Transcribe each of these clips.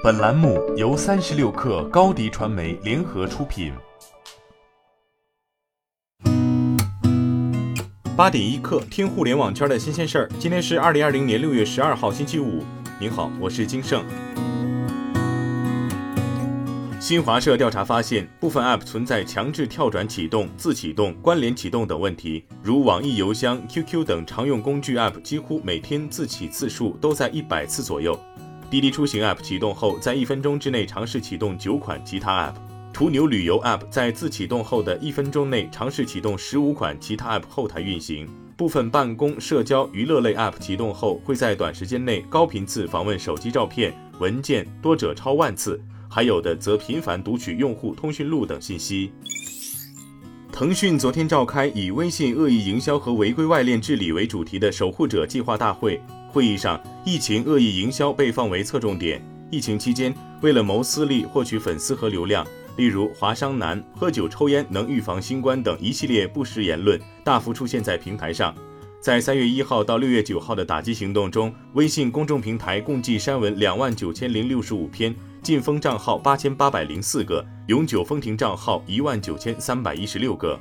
本栏目由三十六氪高低传媒联合出品。八点一刻，听互联网圈的新鲜事儿。今天是二零二零年六月十二号，星期五。您好，我是金盛。新华社调查发现，部分 App 存在强制跳转启动、自启动、关联启动等问题，如网易邮箱、QQ 等常用工具 App 几乎每天自启次数都在一百次左右。滴滴出行 App 启动后，在一分钟之内尝试启动九款其他 App；途牛旅游 App 在自启动后的一分钟内尝试启动十五款其他 App 后台运行。部分办公、社交、娱乐类 App 启动后，会在短时间内高频次访问手机照片、文件，多者超万次；还有的则频繁读取用户通讯录等信息。腾讯昨天召开以“微信恶意营销和违规外链治理”为主题的守护者计划大会。会议上，疫情恶意营销被放为侧重点。疫情期间，为了谋私利、获取粉丝和流量，例如“华商男”“喝酒抽烟能预防新冠”等一系列不实言论大幅出现在平台上。在三月一号到六月九号的打击行动中，微信公众平台共计删文两万九千零六十五篇，禁封账号八千八百零四个，永久封停账号一万九千三百一十六个。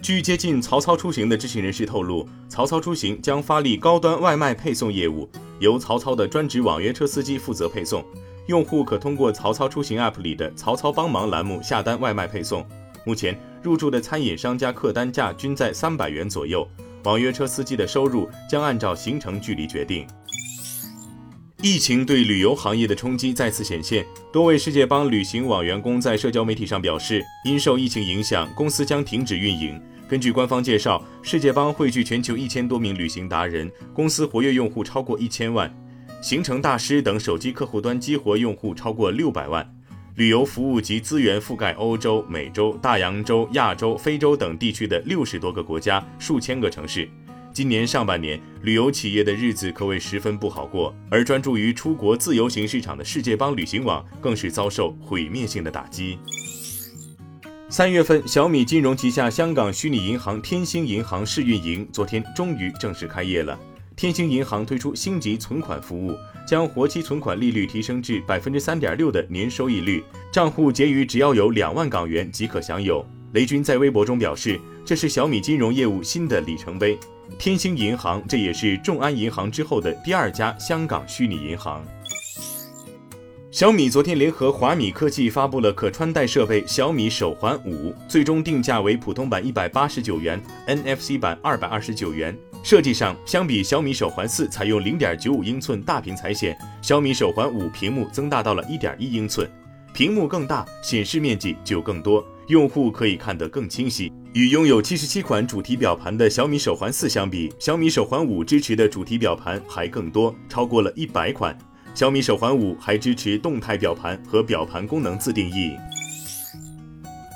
据接近曹操出行的知情人士透露，曹操出行将发力高端外卖配送业务，由曹操的专职网约车司机负责配送。用户可通过曹操出行 App 里的“曹操帮忙”栏目下单外卖配送。目前入驻的餐饮商家客单价均在三百元左右，网约车司机的收入将按照行程距离决定。疫情对旅游行业的冲击再次显现，多位世界帮旅行网员工在社交媒体上表示，因受疫情影响，公司将停止运营。根据官方介绍，世界帮汇聚全球一千多名旅行达人，公司活跃用户超过一千万，行程大师等手机客户端激活用户超过六百万，旅游服务及资源覆盖欧洲、美洲、大洋洲、亚洲、非洲等地区的六十多个国家、数千个城市。今年上半年，旅游企业的日子可谓十分不好过，而专注于出国自由行市场的世界帮旅行网更是遭受毁灭性的打击。三月份，小米金融旗下香港虚拟银行天星银行试运营，昨天终于正式开业了。天星银行推出星级存款服务，将活期存款利率提升至百分之三点六的年收益率，账户结余只要有两万港元即可享有。雷军在微博中表示，这是小米金融业务新的里程碑。天星银行，这也是众安银行之后的第二家香港虚拟银行。小米昨天联合华米科技发布了可穿戴设备小米手环五，最终定价为普通版一百八十九元，NFC 版二百二十九元。设计上，相比小米手环四采用零点九五英寸大屏彩显，小米手环五屏幕增大到了一点一英寸，屏幕更大，显示面积就更多，用户可以看得更清晰。与拥有七十七款主题表盘的小米手环四相比，小米手环五支持的主题表盘还更多，超过了一百款。小米手环五还支持动态表盘和表盘功能自定义。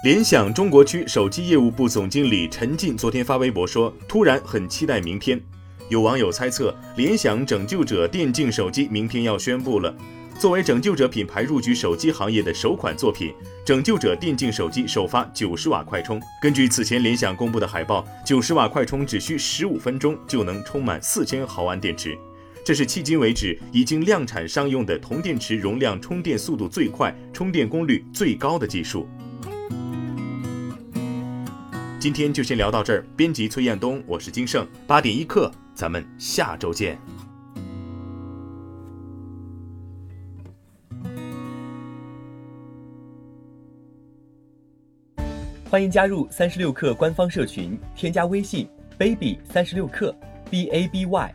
联想中国区手机业务部总经理陈进昨天发微博说：“突然很期待明天。”有网友猜测，联想拯救者电竞手机明天要宣布了。作为拯救者品牌入局手机行业的首款作品，拯救者电竞手机首发九十瓦快充。根据此前联想公布的海报，九十瓦快充只需十五分钟就能充满四千毫安电池，这是迄今为止已经量产商用的铜电池容量充电速度最快、充电功率最高的技术。今天就先聊到这儿。编辑崔彦东，我是金盛八点一刻，咱们下周见。欢迎加入三十六氪官方社群，添加微信 baby 三十六氪 b a b y